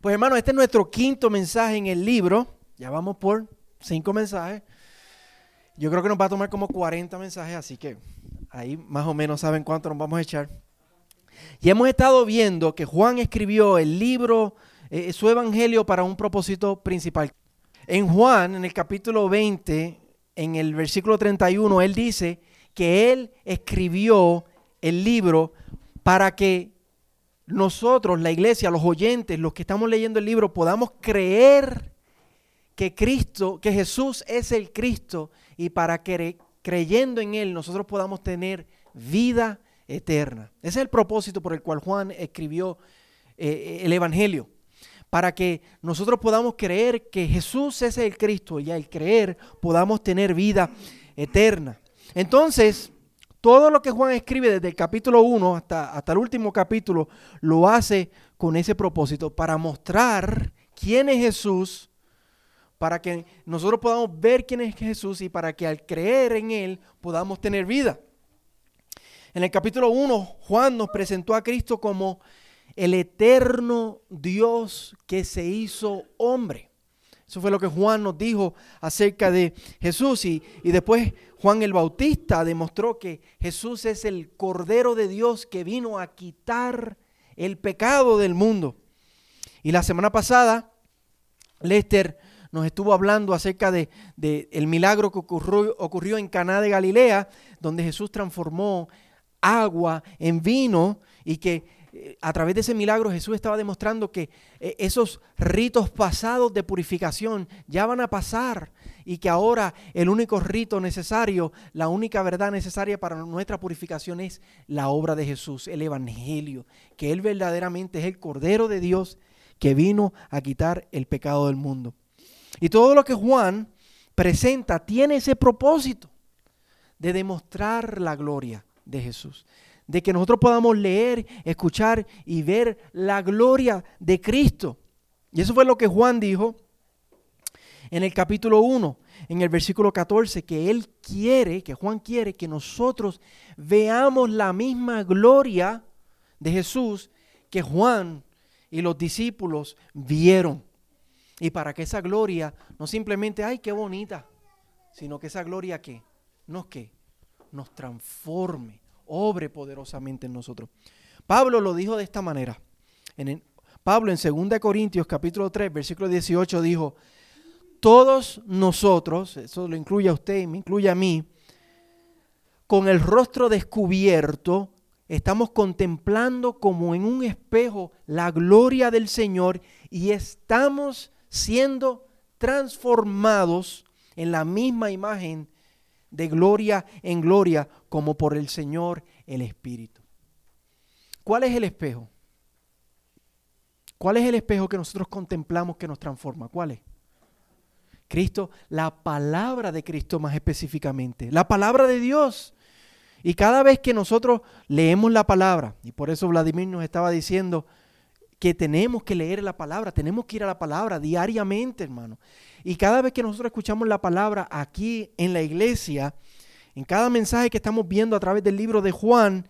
Pues hermano, este es nuestro quinto mensaje en el libro. Ya vamos por cinco mensajes. Yo creo que nos va a tomar como 40 mensajes, así que ahí más o menos saben cuánto nos vamos a echar. Y hemos estado viendo que Juan escribió el libro, eh, su evangelio para un propósito principal. En Juan, en el capítulo 20, en el versículo 31, él dice que él escribió el libro para que nosotros, la iglesia, los oyentes, los que estamos leyendo el libro, podamos creer que Cristo, que Jesús es el Cristo y para que creyendo en Él nosotros podamos tener vida eterna. Ese es el propósito por el cual Juan escribió eh, el Evangelio. Para que nosotros podamos creer que Jesús es el Cristo y al creer podamos tener vida eterna. Entonces, todo lo que Juan escribe desde el capítulo 1 hasta, hasta el último capítulo lo hace con ese propósito, para mostrar quién es Jesús, para que nosotros podamos ver quién es Jesús y para que al creer en Él podamos tener vida. En el capítulo 1, Juan nos presentó a Cristo como el eterno Dios que se hizo hombre. Eso fue lo que Juan nos dijo acerca de Jesús. Y, y después Juan el Bautista demostró que Jesús es el Cordero de Dios que vino a quitar el pecado del mundo. Y la semana pasada, Lester nos estuvo hablando acerca de, el milagro que ocurrió, ocurrió en Caná de Galilea, donde Jesús transformó agua en vino y que a través de ese milagro Jesús estaba demostrando que eh, esos ritos pasados de purificación ya van a pasar y que ahora el único rito necesario, la única verdad necesaria para nuestra purificación es la obra de Jesús, el Evangelio, que Él verdaderamente es el Cordero de Dios que vino a quitar el pecado del mundo. Y todo lo que Juan presenta tiene ese propósito de demostrar la gloria de Jesús de que nosotros podamos leer, escuchar y ver la gloria de Cristo. Y eso fue lo que Juan dijo en el capítulo 1, en el versículo 14, que él quiere, que Juan quiere que nosotros veamos la misma gloria de Jesús que Juan y los discípulos vieron. Y para que esa gloria no simplemente, ay, qué bonita, sino que esa gloria que nos que nos transforme, obre poderosamente en nosotros. Pablo lo dijo de esta manera. En Pablo en 2 Corintios capítulo 3, versículo 18 dijo, todos nosotros, eso lo incluye a usted y me incluye a mí, con el rostro descubierto, estamos contemplando como en un espejo la gloria del Señor y estamos siendo transformados en la misma imagen de gloria en gloria como por el Señor el Espíritu. ¿Cuál es el espejo? ¿Cuál es el espejo que nosotros contemplamos que nos transforma? ¿Cuál es? Cristo, la palabra de Cristo más específicamente, la palabra de Dios. Y cada vez que nosotros leemos la palabra, y por eso Vladimir nos estaba diciendo que tenemos que leer la palabra, tenemos que ir a la palabra diariamente, hermano. Y cada vez que nosotros escuchamos la palabra aquí en la iglesia, en cada mensaje que estamos viendo a través del libro de Juan,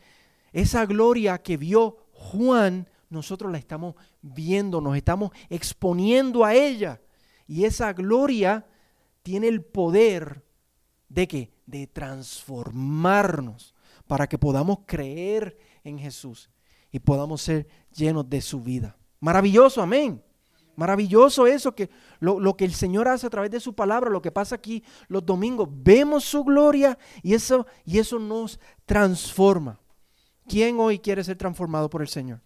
esa gloria que vio Juan, nosotros la estamos viendo, nos estamos exponiendo a ella. Y esa gloria tiene el poder de que de transformarnos para que podamos creer en Jesús y podamos ser llenos de su vida. Maravilloso, amén. Maravilloso eso, que lo, que el Señor hace a través de su palabra, lo que pasa aquí los domingos, vemos su gloria y eso, y eso nos transforma. ¿Quién hoy quiere ser transformado por el Señor?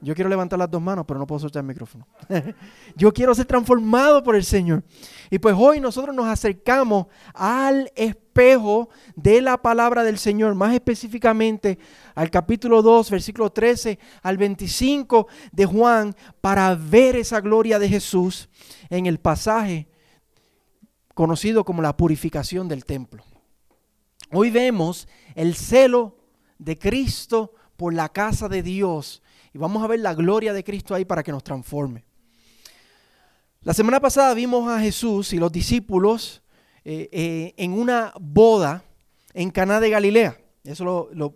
Yo quiero levantar las dos manos, pero no puedo soltar el micrófono. Yo quiero ser transformado por el Señor. Y pues hoy nosotros nos acercamos al espejo de la palabra del Señor, más específicamente al capítulo 2, versículo 13 al 25 de Juan, para ver esa gloria de Jesús en el pasaje conocido como la purificación del templo. Hoy vemos el celo de Cristo por la casa de Dios y vamos a ver la gloria de Cristo ahí para que nos transforme. La semana pasada vimos a Jesús y los discípulos eh, eh, en una boda en Caná de Galilea. Eso lo,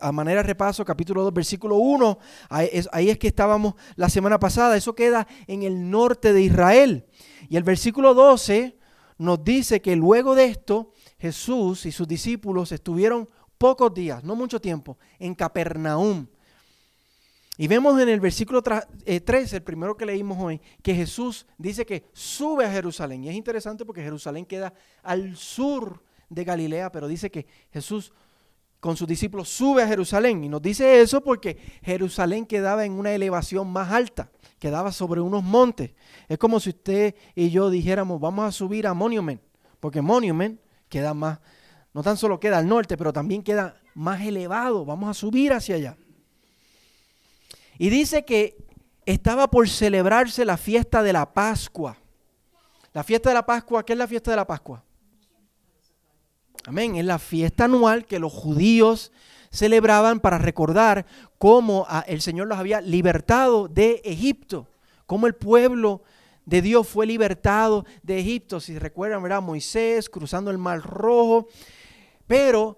a manera de repaso, capítulo 2, versículo 1, ahí es, ahí es que estábamos la semana pasada, eso queda en el norte de Israel. Y el versículo 12 nos dice que luego de esto, Jesús y sus discípulos estuvieron pocos días, no mucho tiempo, en Capernaum. Y vemos en el versículo 3, eh, el primero que leímos hoy, que Jesús dice que sube a Jerusalén. Y es interesante porque Jerusalén queda al sur de Galilea, pero dice que Jesús con sus discípulos sube a Jerusalén. Y nos dice eso porque Jerusalén quedaba en una elevación más alta, quedaba sobre unos montes. Es como si usted y yo dijéramos, vamos a subir a Monument, porque Monument queda más, no tan solo queda al norte, pero también queda más elevado. Vamos a subir hacia allá. Y dice que estaba por celebrarse la fiesta de la Pascua. La fiesta de la Pascua, ¿qué es la fiesta de la Pascua? Amén, es la fiesta anual que los judíos celebraban para recordar cómo el Señor los había libertado de Egipto, cómo el pueblo de Dios fue libertado de Egipto. Si recuerdan, ¿verdad? Moisés cruzando el Mar Rojo. Pero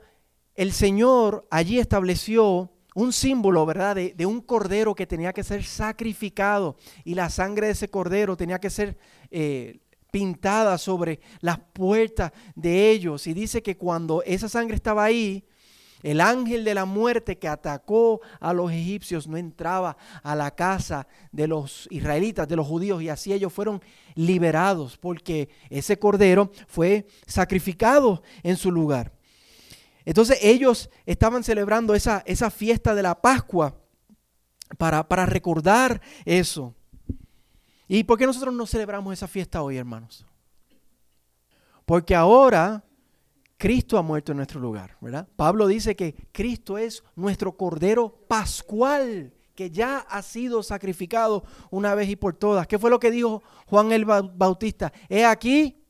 el Señor allí estableció un símbolo, ¿verdad?, de, un cordero que tenía que ser sacrificado y la sangre de ese cordero tenía que ser eh, pintada sobre las puertas de ellos. Y dice que cuando esa sangre estaba ahí, el ángel de la muerte que atacó a los egipcios no entraba a la casa de los israelitas, de los judíos, y así ellos fueron liberados porque ese cordero fue sacrificado en su lugar. Entonces ellos estaban celebrando esa, esa fiesta de la Pascua para, para recordar eso. ¿Y por qué nosotros no celebramos esa fiesta hoy, hermanos? Porque ahora Cristo ha muerto en nuestro lugar, ¿verdad? Pablo dice que Cristo es nuestro Cordero Pascual, que ya ha sido sacrificado una vez y por todas. ¿Qué fue lo que dijo Juan el Bautista? He aquí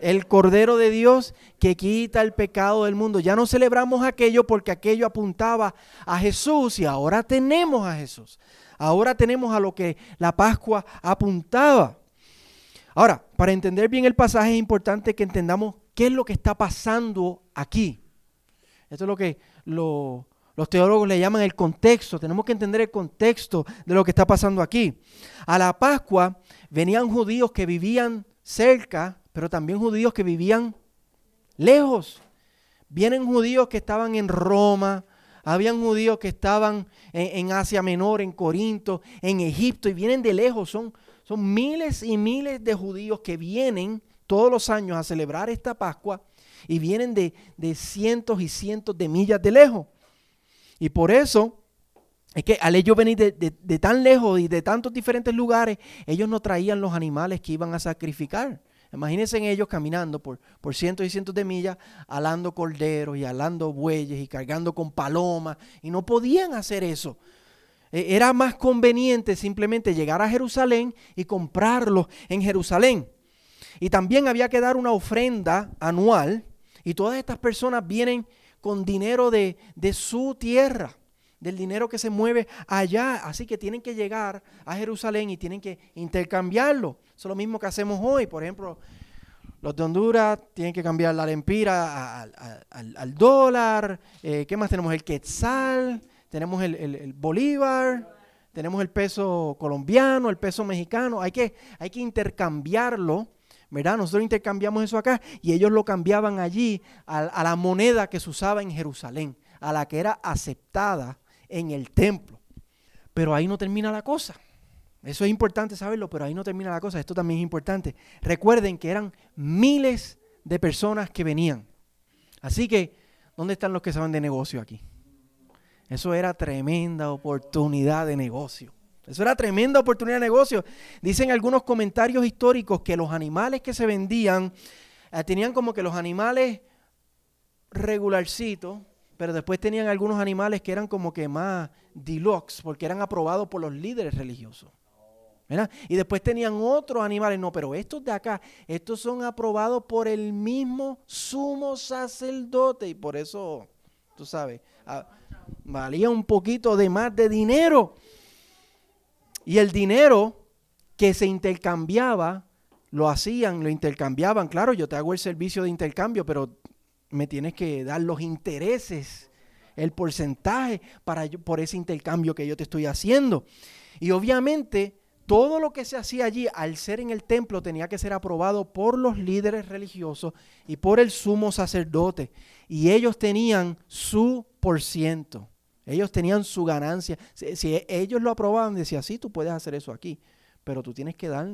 el Cordero de Dios que quita el pecado del mundo. Ya no celebramos aquello porque aquello apuntaba a Jesús y ahora tenemos a Jesús. Ahora tenemos a lo que la Pascua apuntaba. Ahora, para entender bien el pasaje es importante que entendamos qué es lo que está pasando aquí. Esto es lo que los teólogos le llaman el contexto. Tenemos que entender el contexto de lo que está pasando aquí. A la Pascua venían judíos que vivían cerca pero también judíos que vivían lejos. Vienen judíos que estaban en Roma, habían judíos que estaban en, Asia Menor, en Corinto, en Egipto, y vienen de lejos. Son, son miles y miles de judíos que vienen todos los años a celebrar esta Pascua y vienen de, cientos y cientos de millas de lejos. Y por eso es que al ellos venir de, de, tan lejos y de tantos diferentes lugares, ellos no traían los animales que iban a sacrificar. Imagínense en ellos caminando por, por cientos y cientos de millas, alando corderos y alando bueyes y cargando con palomas, y no podían hacer eso. E, era más conveniente simplemente llegar a Jerusalén y comprarlos en Jerusalén. Y también había que dar una ofrenda anual, y todas estas personas vienen con dinero de, de su tierra del dinero que se mueve allá. Así que tienen que llegar a Jerusalén y tienen que intercambiarlo. Eso es lo mismo que hacemos hoy. Por ejemplo, los de Honduras tienen que cambiar la lempira al, dólar. Eh, ¿Qué más tenemos? El quetzal, tenemos el, bolívar, tenemos el peso colombiano, el peso mexicano. Hay que, hay que intercambiarlo. ¿verdad? Nosotros intercambiamos eso acá y ellos lo cambiaban allí a, la moneda que se usaba en Jerusalén, a la que era aceptada en el templo. Pero ahí no termina la cosa. Eso es importante saberlo, pero ahí no termina la cosa. Esto también es importante. Recuerden que eran miles de personas que venían. Así que, ¿dónde están los que saben de negocio aquí? Eso era tremenda oportunidad de negocio. Eso era tremenda oportunidad de negocio. Dicen algunos comentarios históricos que los animales que se vendían eh, tenían como que los animales regularcitos, pero después tenían algunos animales que eran como que más deluxe, porque eran aprobados por los líderes religiosos. Y después tenían otros animales, no, pero estos de acá, estos son aprobados por el mismo sumo sacerdote y por eso, tú sabes, ah, valía un poquito de más de dinero. Y el dinero que se intercambiaba, lo hacían, lo intercambiaban. Claro, yo te hago el servicio de intercambio, pero me tienes que dar los intereses. el porcentaje para, por ese intercambio que yo te estoy haciendo. Y obviamente todo lo que se hacía allí, al ser en el templo, tenía que ser aprobado por los líderes religiosos y por el sumo sacerdote. Y ellos tenían su por ciento. Ellos tenían su ganancia. Si, ellos lo aprobaban, decía, sí, tú puedes hacer eso aquí, pero tú tienes que dar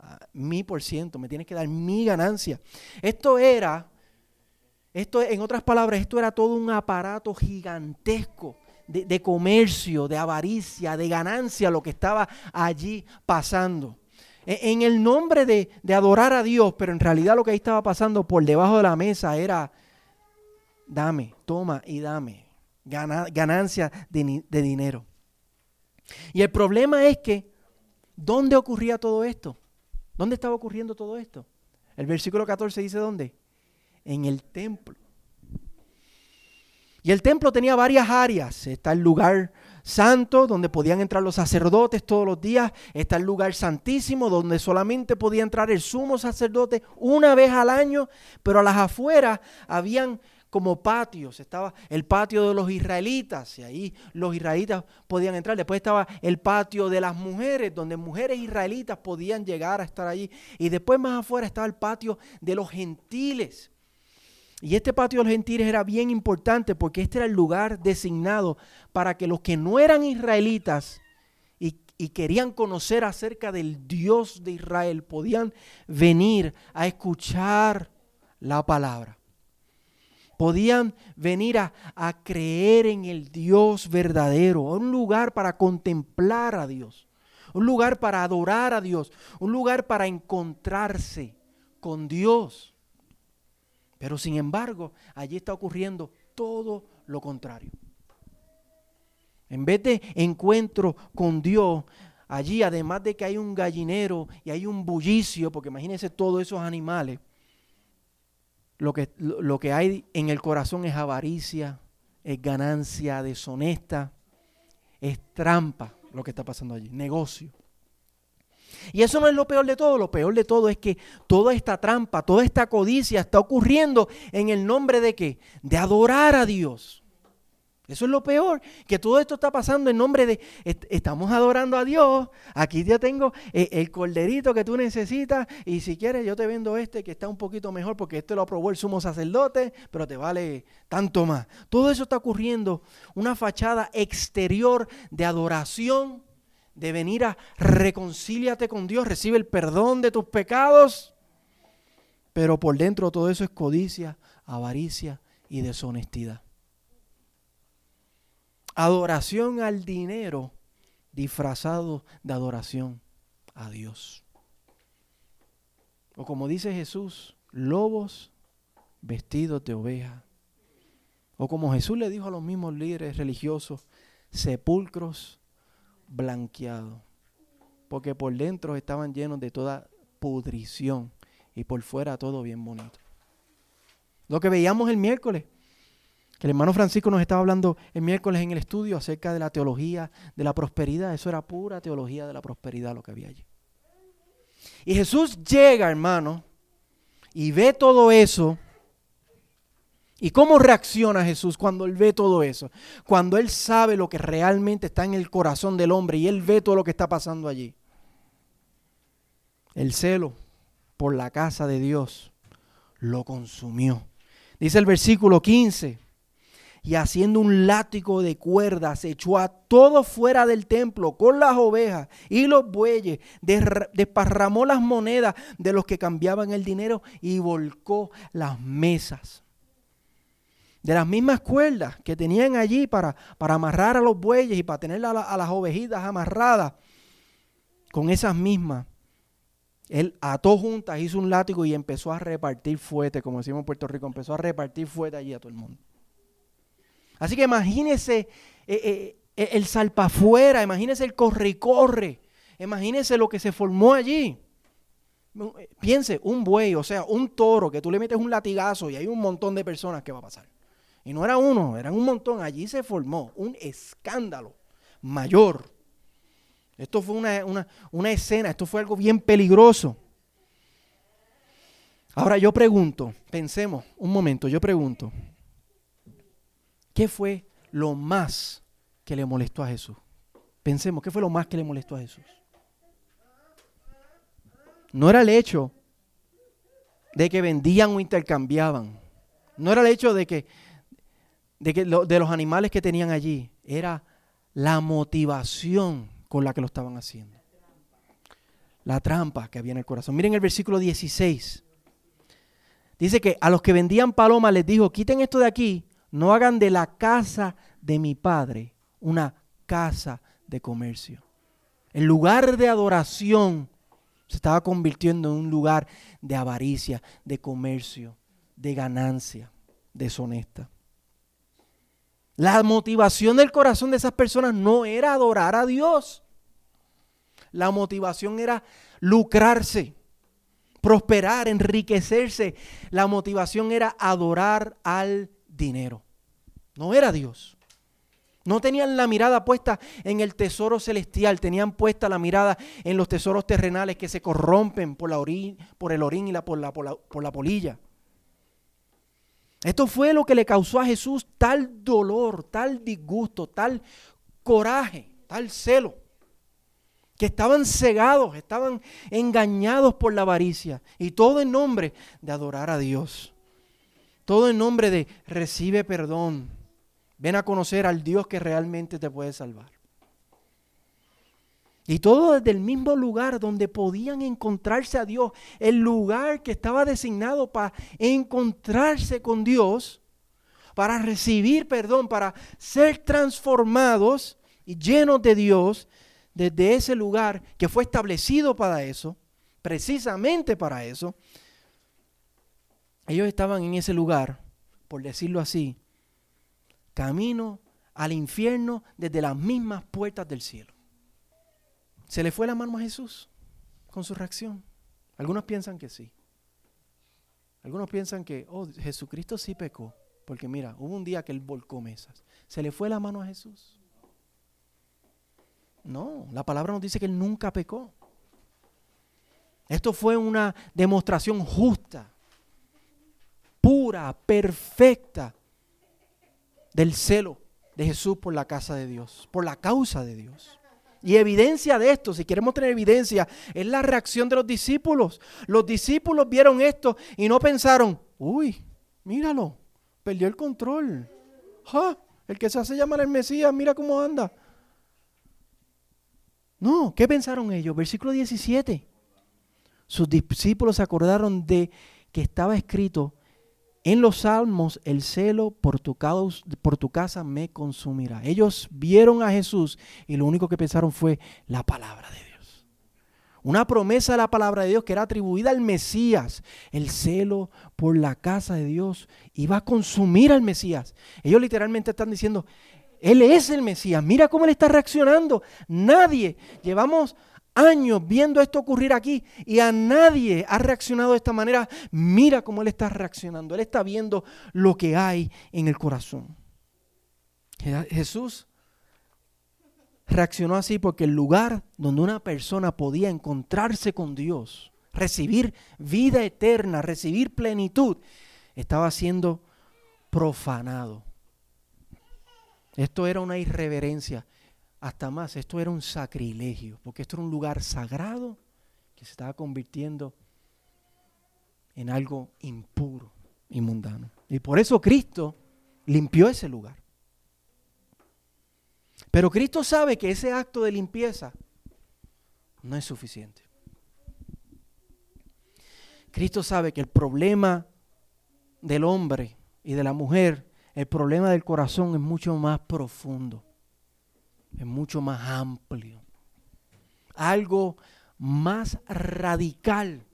ah, mi por ciento, me tienes que dar mi ganancia. Esto era, esto en otras palabras, esto era todo un aparato gigantesco de, comercio, de avaricia, de ganancia, lo que estaba allí pasando. E, en el nombre de, adorar a Dios, pero en realidad lo que ahí estaba pasando por debajo de la mesa era, dame, toma y dame, ganancia de, de dinero. Y el problema es que, ¿dónde ocurría todo esto? ¿Dónde estaba ocurriendo todo esto? El versículo 14 dice dónde? En el templo. Y el templo tenía varias áreas. Está el lugar santo, donde podían entrar los sacerdotes todos los días. Está el lugar santísimo, donde solamente podía entrar el sumo sacerdote una vez al año. Pero a las afueras habían como patios. Estaba el patio de los israelitas, y ahí los israelitas podían entrar. Después estaba el patio de las mujeres, donde mujeres israelitas podían llegar a estar allí. Y después más afuera estaba el patio de los gentiles. Y este patio de los gentiles era bien importante porque este era el lugar designado para que los que no eran israelitas y, querían conocer acerca del Dios de Israel podían venir a escuchar la palabra. Podían venir a, a creer en el Dios verdadero, un lugar para contemplar a Dios, un lugar para adorar a Dios, un lugar para encontrarse con Dios. Pero sin embargo, allí está ocurriendo todo lo contrario. En vez de encuentro con Dios, allí además de que hay un gallinero y hay un bullicio, porque imagínense todos esos animales, lo que, lo que hay en el corazón es avaricia, es ganancia deshonesta, es trampa lo que está pasando allí, negocio. Y eso no es lo peor de todo, lo peor de todo es que toda esta trampa, toda esta codicia está ocurriendo en el nombre de qué? De adorar a Dios. Eso es lo peor, que todo esto está pasando en nombre de, estamos adorando a Dios, aquí ya tengo eh, el corderito que tú necesitas y si quieres yo te vendo este que está un poquito mejor porque este lo aprobó el sumo sacerdote, pero te vale tanto más. Todo eso está ocurriendo, una fachada exterior de adoración de venir a reconcíliate con Dios, recibe el perdón de tus pecados. Pero por dentro todo eso es codicia, avaricia y deshonestidad. Adoración al dinero disfrazado de adoración a Dios. O como dice Jesús, lobos vestidos de oveja. O como Jesús le dijo a los mismos líderes religiosos, sepulcros blanqueado, porque por dentro estaban llenos de toda pudrición y por fuera todo bien bonito. Lo que veíamos el miércoles, que el hermano Francisco nos estaba hablando el miércoles en el estudio acerca de la teología de la prosperidad, eso era pura teología de la prosperidad lo que había allí. Y Jesús llega, hermano, y ve todo eso ¿Y cómo reacciona Jesús cuando él ve todo eso? Cuando él sabe lo que realmente está en el corazón del hombre y él ve todo lo que está pasando allí. El celo por la casa de Dios lo consumió. Dice el versículo 15. Y haciendo un látigo de cuerdas, echó a todo fuera del templo con las ovejas y los bueyes, desparramó las monedas de los que cambiaban el dinero y volcó las mesas de las mismas cuerdas que tenían allí para, para amarrar a los bueyes y para tener a, las ovejitas amarradas, con esas mismas, él ató juntas, hizo un látigo y empezó a repartir fuerte, como decimos en Puerto Rico, empezó a repartir fuerte allí a todo el mundo. Así que imagínese eh, eh, eh, el salpafuera, imagínese el corre y corre, imagínese lo que se formó allí. Piense, un buey, o sea, un toro, que tú le metes un latigazo y hay un montón de personas que va a pasar. Y no era uno, eran un montón. Allí se formó un escándalo mayor. Esto fue una, escena, esto fue algo bien peligroso. Ahora yo pregunto, pensemos un momento, yo pregunto, ¿qué fue lo más que le molestó a Jesús? Pensemos, ¿qué fue lo más que le molestó a Jesús? No era el hecho de que vendían o intercambiaban. No era el hecho de que, de, que de los animales que tenían allí. Era la motivación con la que lo estaban haciendo. La trampa que había en el corazón. Miren el versículo 16. Dice que a los que vendían palomas les dijo, quiten esto de aquí, no hagan de la casa de mi padre una casa de comercio. El lugar de adoración se estaba convirtiendo en un lugar de avaricia, de comercio, de ganancia deshonesta. La motivación del corazón de esas personas no era adorar a Dios. La motivación era lucrarse, prosperar, enriquecerse. La motivación era adorar al dinero. No era Dios. No tenían la mirada puesta en el tesoro celestial, tenían puesta la mirada en los tesoros terrenales que se corrompen por, la por el orín y la, por la polilla. Esto fue lo que le causó a Jesús tal dolor, tal disgusto, tal coraje, tal celo, que estaban cegados, estaban engañados por la avaricia, y todo en nombre de adorar a Dios, todo en nombre de recibe perdón, ven a conocer al Dios que realmente te puede salvar. Y todo desde el mismo lugar donde podían encontrarse a Dios, el lugar que estaba designado para encontrarse con Dios, para recibir perdón, para ser transformados y llenos de Dios, desde ese lugar que fue establecido para eso, precisamente para eso, ellos estaban en ese lugar, por decirlo así, camino al infierno desde las mismas puertas del cielo. ¿Se le fue la mano a Jesús con su reacción? Algunos piensan que sí. Algunos piensan que, oh, Jesucristo sí pecó. Porque mira, hubo un día que él volcó mesas. ¿Se le fue la mano a Jesús? No, la palabra nos dice que él nunca pecó. Esto fue una demostración justa, pura, perfecta del celo de Jesús por la casa de Dios, por la causa de Dios. Y evidencia de esto, si queremos tener evidencia, es la reacción de los discípulos. Los discípulos vieron esto y no pensaron, uy, míralo, perdió el control. El que se hace llamar el Mesías, mira cómo anda. No, ¿qué pensaron ellos? Versículo 17. Sus discípulos se acordaron de que estaba escrito, en los salmos, el celo por tu, casa me consumirá. Ellos vieron a Jesús y lo único que pensaron fue la palabra de Dios. Una promesa de la palabra de Dios que era atribuida al Mesías. El celo por la casa de Dios iba a consumir al Mesías. Ellos literalmente están diciendo, Él es el Mesías. Mira cómo Él está reaccionando. Nadie, llevamos años viendo esto ocurrir aquí y a nadie ha reaccionado de esta manera. Mira cómo Él está reaccionando. Él está viendo lo que hay en el corazón. Jesús reaccionó así porque el lugar donde una persona podía encontrarse con Dios, recibir vida eterna, recibir plenitud, estaba siendo profanado. Esto era una irreverencia hasta más, esto era un sacrilegio, porque esto era un lugar sagrado que se estaba convirtiendo en algo impuro y mundano. Y por eso Cristo limpió ese lugar. Pero Cristo sabe que ese acto de limpieza no es suficiente. Cristo sabe que el problema del hombre y de la mujer, el problema del corazón es mucho más profundo es mucho más amplio. Algo más radical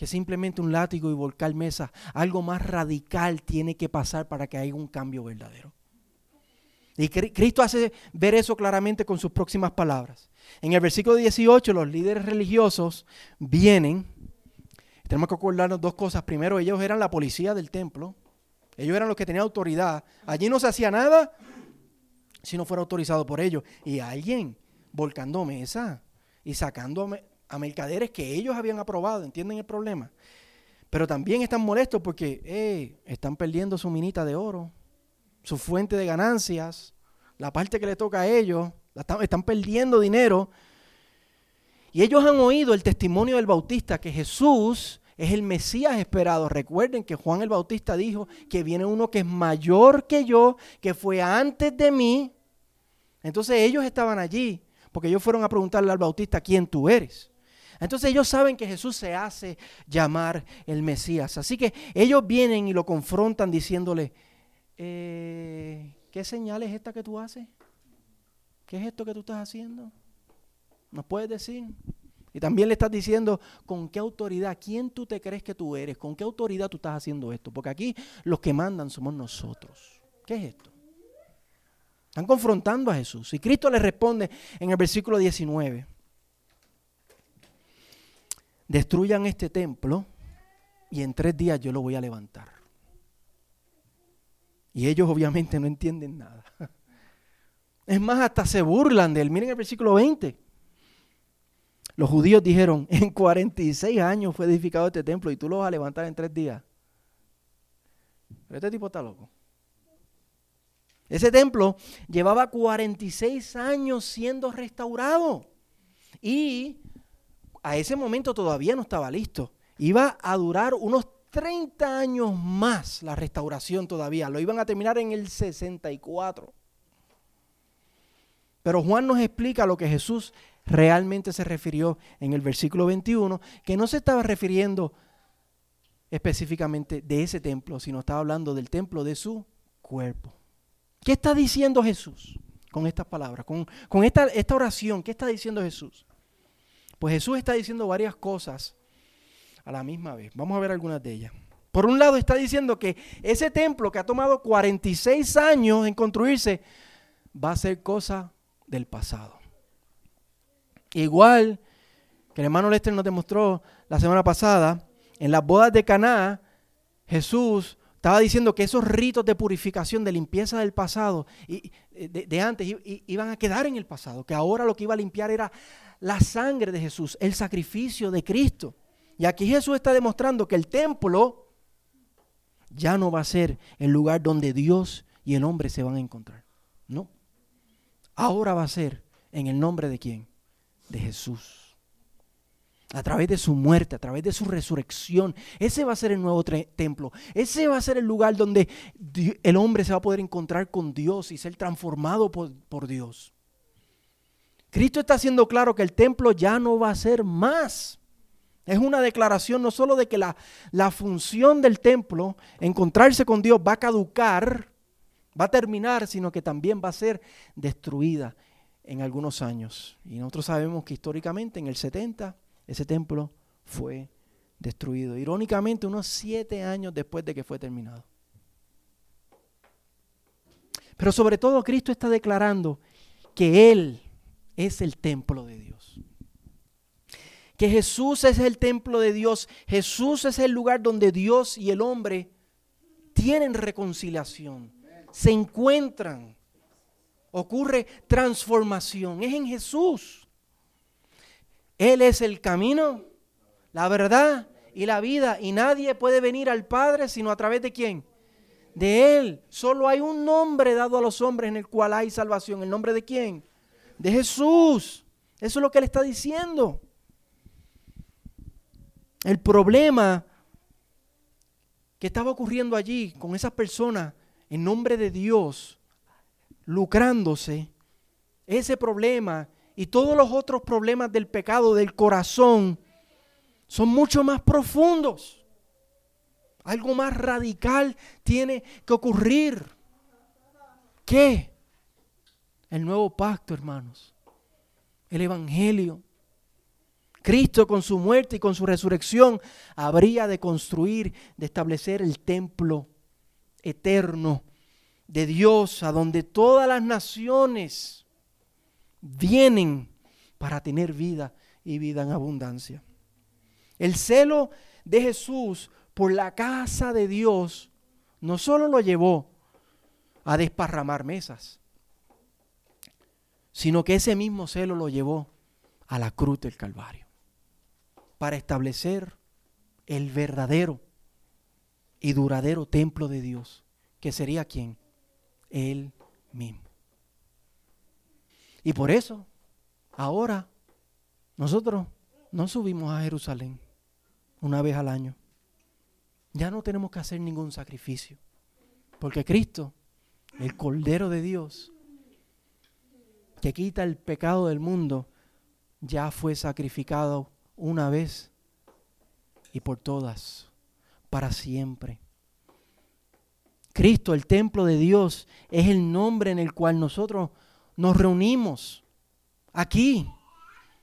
que simplemente un látigo y volcar mesa. Algo más radical tiene que pasar para que haya un cambio verdadero. Y Cristo hace ver eso claramente con sus próximas palabras. En el versículo 18 los líderes religiosos vienen. Tenemos que acordarnos dos cosas. Primero, ellos eran la policía del templo. Ellos eran los que tenían autoridad. Allí no se hacía nada si no fuera autorizado por ellos. Y alguien volcando mesa y sacando a mercaderes que ellos habían aprobado, ¿entienden el problema? Pero también están molestos porque eh, están perdiendo su minita de oro. su fuente de ganancias, la parte que le toca a ellos, están perdiendo dinero. Y ellos han oído el testimonio del Bautista que Jesús es el Mesías esperado. Recuerden que Juan el Bautista dijo que viene uno que es mayor que yo, que fue antes de mí. Entonces ellos estaban allí, porque ellos fueron a preguntarle al Bautista quién tú eres. Entonces ellos saben que Jesús se hace llamar el Mesías. Así que ellos vienen y lo confrontan diciéndole, eh, ¿qué señal es esta que tú haces? ¿Qué es esto que tú estás haciendo? ¿Nos puedes decir? Y también le estás diciendo con qué autoridad, quién tú te crees que tú eres, con qué autoridad tú estás haciendo esto. Porque aquí los que mandan somos nosotros. ¿Qué es esto? Están confrontando a Jesús. Y Cristo le responde en el versículo 19 destruyan este templo y en tres días yo lo voy a levantar. Y ellos obviamente no entienden nada. Es más, hasta se burlan de él. Miren el versículo 20. Los judíos dijeron, en 46 años fue edificado este templo y tú lo vas a levantar en tres días. Pero este tipo está loco. Ese templo llevaba 46 años siendo restaurado. Y a ese momento todavía no estaba listo. Iba a durar unos 30 años más la restauración todavía. Lo iban a terminar en el 64. Pero Juan nos explica lo que Jesús realmente se refirió en el versículo 21, que no se estaba refiriendo específicamente de ese templo, sino estaba hablando del templo de su cuerpo. ¿Qué está diciendo Jesús con estas palabras? Con, con esta, esta oración, ¿qué está diciendo Jesús? Pues Jesús está diciendo varias cosas a la misma vez. Vamos a ver algunas de ellas. Por un lado está diciendo que ese templo que ha tomado 46 años en construirse va a ser cosa del pasado. Igual que el hermano Lester nos demostró la semana pasada, en las bodas de Caná, Jesús estaba diciendo que esos ritos de purificación, de limpieza del pasado, y, de, de antes, iban a quedar en el pasado, que ahora lo que iba a limpiar era la sangre de Jesús, el sacrificio de Cristo. Y aquí Jesús está demostrando que el templo ya no va a ser el lugar donde Dios y el hombre se van a encontrar. No. Ahora va a ser en el nombre de quién? De Jesús. A través de su muerte, a través de su resurrección. Ese va a ser el nuevo templo. Ese va a ser el lugar donde el hombre se va a poder encontrar con Dios y ser transformado por, Dios. Cristo está haciendo claro que el templo ya no va a ser más. Es una declaración no solo de que la, la, función del templo, encontrarse con Dios, va a caducar, va a terminar, sino que también va a ser destruida en algunos años. Y nosotros sabemos que históricamente en el 70 ese templo fue destruido. Irónicamente, unos siete años después de que fue terminado. Pero sobre todo Cristo está declarando que Él es el templo de Dios. Que Jesús es el templo de Dios. Jesús es el lugar donde Dios y el hombre tienen reconciliación. Se encuentran. Ocurre transformación. Es en Jesús. Él es el camino, la verdad y la vida. Y nadie puede venir al Padre sino a través de quién? De Él. Solo hay un nombre dado a los hombres en el cual hay salvación. ¿El nombre de quién? de Jesús. Eso es lo que él está diciendo. El problema que estaba ocurriendo allí con esas personas en nombre de Dios, lucrándose, ese problema y todos los otros problemas del pecado del corazón son mucho más profundos. Algo más radical tiene que ocurrir. ¿Qué? el nuevo pacto, hermanos. El Evangelio. Cristo con su muerte y con su resurrección habría de construir, de establecer el templo eterno de Dios, a donde todas las naciones vienen para tener vida y vida en abundancia. El celo de Jesús por la casa de Dios no solo lo llevó a desparramar mesas, sino que ese mismo celo lo llevó a la cruz del Calvario para establecer el verdadero y duradero templo de Dios, que sería quién? Él mismo. Y por eso, ahora, nosotros no subimos a Jerusalén una vez al año. Ya no tenemos que hacer ningún sacrificio. Porque Cristo, el Cordero de Dios, que quita el pecado del mundo, ya fue sacrificado una vez y por todas, para siempre. Cristo, el templo de Dios, es el nombre en el cual nosotros nos reunimos aquí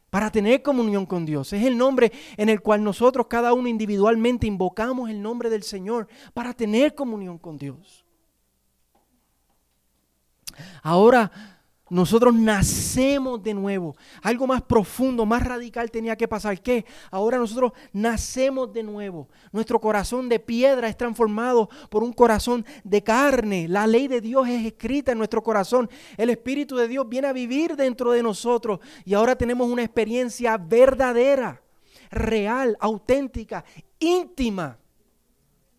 para tener comunión con Dios. Es el nombre en el cual nosotros cada uno individualmente invocamos el nombre del Señor para tener comunión con Dios. Ahora nosotros nacemos de nuevo. Algo más profundo, más radical tenía que pasar. ¿Qué? Ahora nosotros nacemos de nuevo. Nuestro corazón de piedra es transformado por un corazón de carne. La ley de Dios es escrita en nuestro corazón. El Espíritu de Dios viene a vivir dentro de nosotros. Y ahora tenemos una experiencia verdadera, real, auténtica, íntima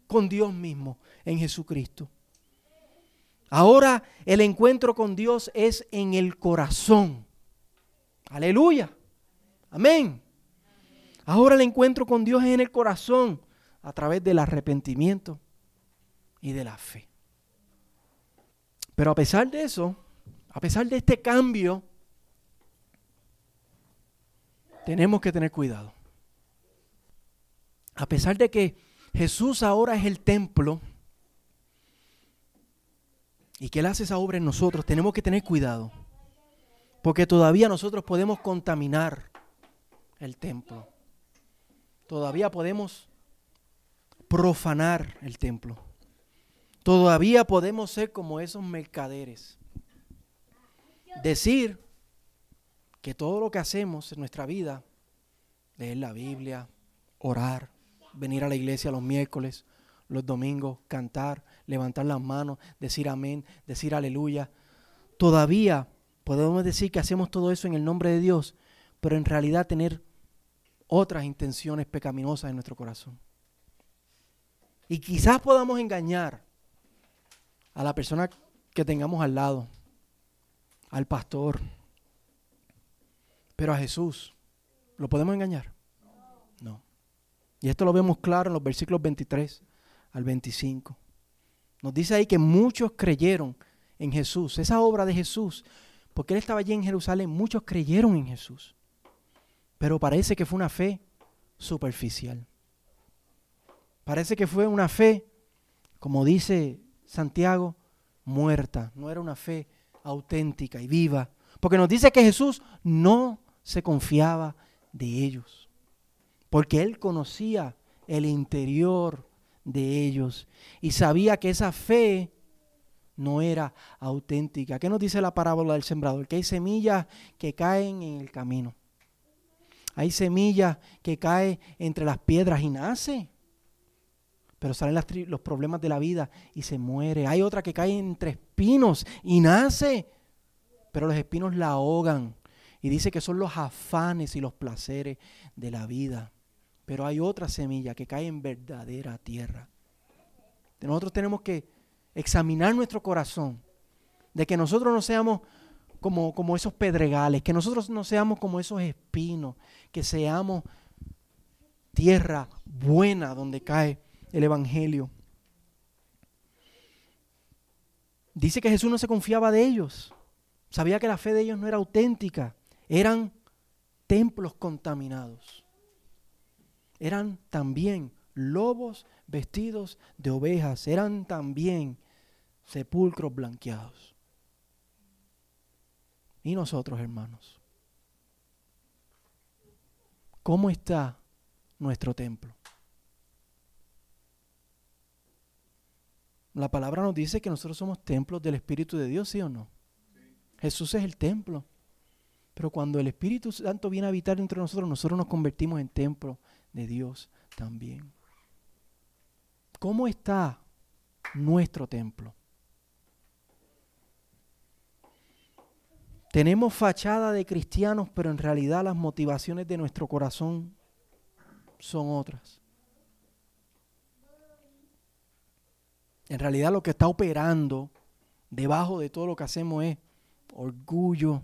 con Dios mismo en Jesucristo. Ahora el encuentro con Dios es en el corazón. Aleluya. Amén. Ahora el encuentro con Dios es en el corazón a través del arrepentimiento y de la fe. Pero a pesar de eso, a pesar de este cambio, tenemos que tener cuidado. A pesar de que Jesús ahora es el templo, y que Él hace esa obra en nosotros, tenemos que tener cuidado. Porque todavía nosotros podemos contaminar el templo. Todavía podemos profanar el templo. Todavía podemos ser como esos mercaderes. Decir que todo lo que hacemos en nuestra vida, leer la Biblia, orar, venir a la iglesia los miércoles, los domingos, cantar, levantar las manos, decir amén, decir aleluya. Todavía podemos decir que hacemos todo eso en el nombre de Dios, pero en realidad tener otras intenciones pecaminosas en nuestro corazón. Y quizás podamos engañar a la persona que tengamos al lado, al pastor, pero a Jesús, ¿lo podemos engañar? No. Y esto lo vemos claro en los versículos 23 al 25. Nos dice ahí que muchos creyeron en Jesús, esa obra de Jesús, porque él estaba allí en Jerusalén, muchos creyeron en Jesús. Pero parece que fue una fe superficial. Parece que fue una fe, como dice Santiago, muerta. No era una fe auténtica y viva. Porque nos dice que Jesús no se confiaba de ellos. Porque él conocía el interior de ellos y sabía que esa fe no era auténtica. ¿Qué nos dice la parábola del sembrador? Que hay semillas que caen en el camino. Hay semillas que caen entre las piedras y nace. Pero salen los problemas de la vida y se muere. Hay otra que cae entre espinos y nace. Pero los espinos la ahogan. Y dice que son los afanes y los placeres de la vida. Pero hay otra semilla que cae en verdadera tierra. Nosotros tenemos que examinar nuestro corazón, de que nosotros no seamos como, como esos pedregales, que nosotros no seamos como esos espinos, que seamos tierra buena donde cae el Evangelio. Dice que Jesús no se confiaba de ellos, sabía que la fe de ellos no era auténtica, eran templos contaminados eran también lobos vestidos de ovejas, eran también sepulcros blanqueados. Y nosotros, hermanos, ¿cómo está nuestro templo? La palabra nos dice que nosotros somos templos del Espíritu de Dios, ¿sí o no? Jesús es el templo. Pero cuando el Espíritu Santo viene a habitar entre nosotros, nosotros nos convertimos en templo de Dios también. ¿Cómo está nuestro templo? Tenemos fachada de cristianos, pero en realidad las motivaciones de nuestro corazón son otras. En realidad lo que está operando debajo de todo lo que hacemos es orgullo,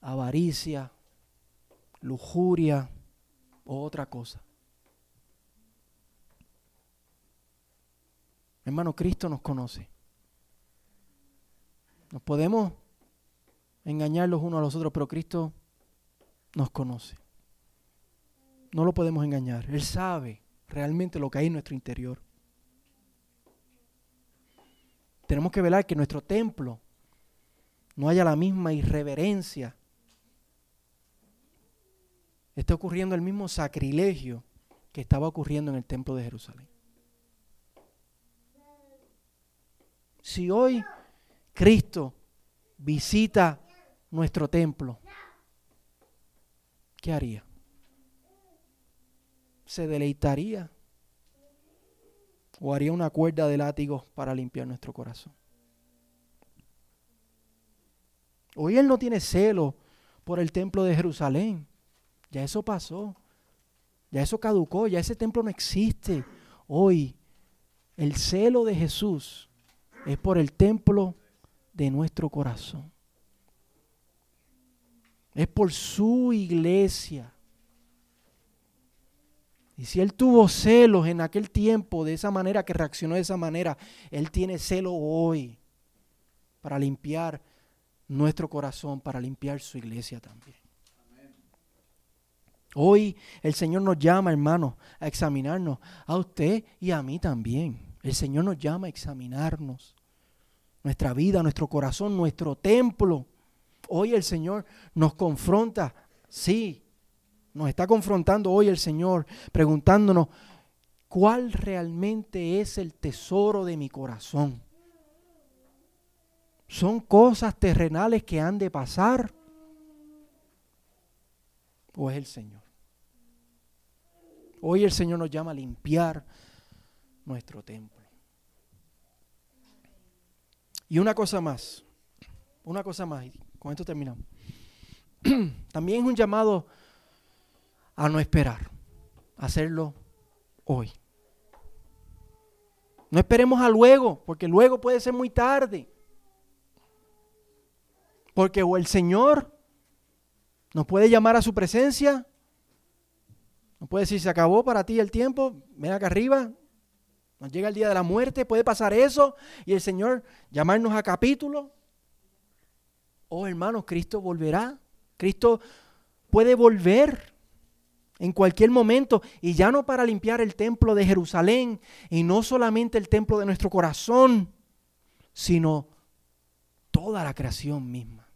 avaricia, lujuria otra cosa. Hermano, Cristo nos conoce. Nos podemos engañar los unos a los otros, pero Cristo nos conoce. No lo podemos engañar. Él sabe realmente lo que hay en nuestro interior. Tenemos que velar que nuestro templo no haya la misma irreverencia. Está ocurriendo el mismo sacrilegio que estaba ocurriendo en el templo de Jerusalén. Si hoy Cristo visita nuestro templo, ¿qué haría? ¿Se deleitaría? ¿O haría una cuerda de látigos para limpiar nuestro corazón? Hoy Él no tiene celo por el templo de Jerusalén. Ya eso pasó. Ya eso caducó. Ya ese templo no existe. Hoy el celo de Jesús es por el templo de nuestro corazón. Es por su iglesia. Y si Él tuvo celos en aquel tiempo de esa manera, que reaccionó de esa manera, Él tiene celo hoy para limpiar nuestro corazón para limpiar su iglesia también. Hoy el Señor nos llama, hermanos, a examinarnos, a usted y a mí también. El Señor nos llama a examinarnos, nuestra vida, nuestro corazón, nuestro templo. Hoy el Señor nos confronta, sí, nos está confrontando hoy el Señor, preguntándonos, ¿cuál realmente es el tesoro de mi corazón? son cosas terrenales que han de pasar o es el Señor. Hoy el Señor nos llama a limpiar nuestro templo. Y una cosa más, una cosa más, y con esto terminamos. También es un llamado a no esperar, a hacerlo hoy. No esperemos a luego, porque luego puede ser muy tarde. Porque o el Señor nos puede llamar a su presencia, puede decir, se acabó para ti el tiempo, ven acá arriba, nos llega el día de la muerte, puede pasar eso, y el Señor llamarnos a capítulo. Oh hermanos, Cristo volverá, Cristo puede volver en cualquier momento, y ya no para limpiar el templo de Jerusalén, y no solamente el templo de nuestro corazón, sino toda la creación misma.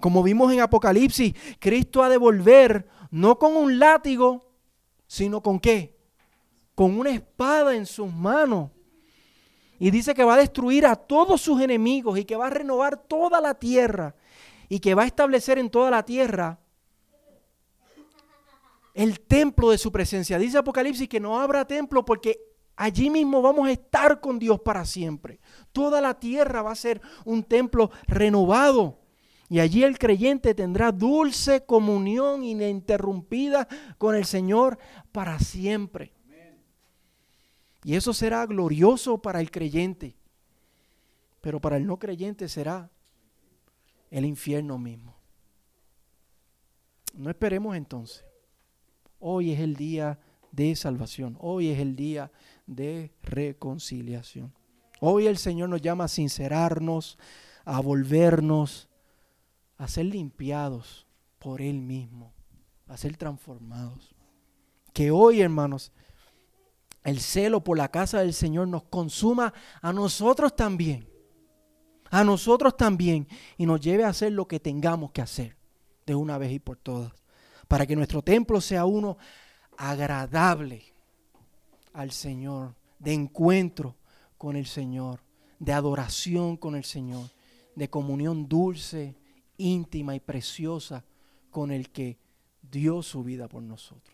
Como vimos en Apocalipsis, Cristo ha de volver no con un látigo, sino con qué? Con una espada en sus manos. Y dice que va a destruir a todos sus enemigos y que va a renovar toda la tierra y que va a establecer en toda la tierra el templo de su presencia. Dice Apocalipsis que no habrá templo porque allí mismo vamos a estar con Dios para siempre. Toda la tierra va a ser un templo renovado. Y allí el creyente tendrá dulce comunión ininterrumpida con el Señor para siempre. Y eso será glorioso para el creyente. Pero para el no creyente será el infierno mismo. No esperemos entonces. Hoy es el día de salvación. Hoy es el día de reconciliación. Hoy el Señor nos llama a sincerarnos, a volvernos a ser limpiados por Él mismo, a ser transformados. Que hoy, hermanos, el celo por la casa del Señor nos consuma a nosotros también, a nosotros también, y nos lleve a hacer lo que tengamos que hacer de una vez y por todas, para que nuestro templo sea uno agradable al Señor, de encuentro con el Señor, de adoración con el Señor, de comunión dulce íntima y preciosa con el que dio su vida por nosotros.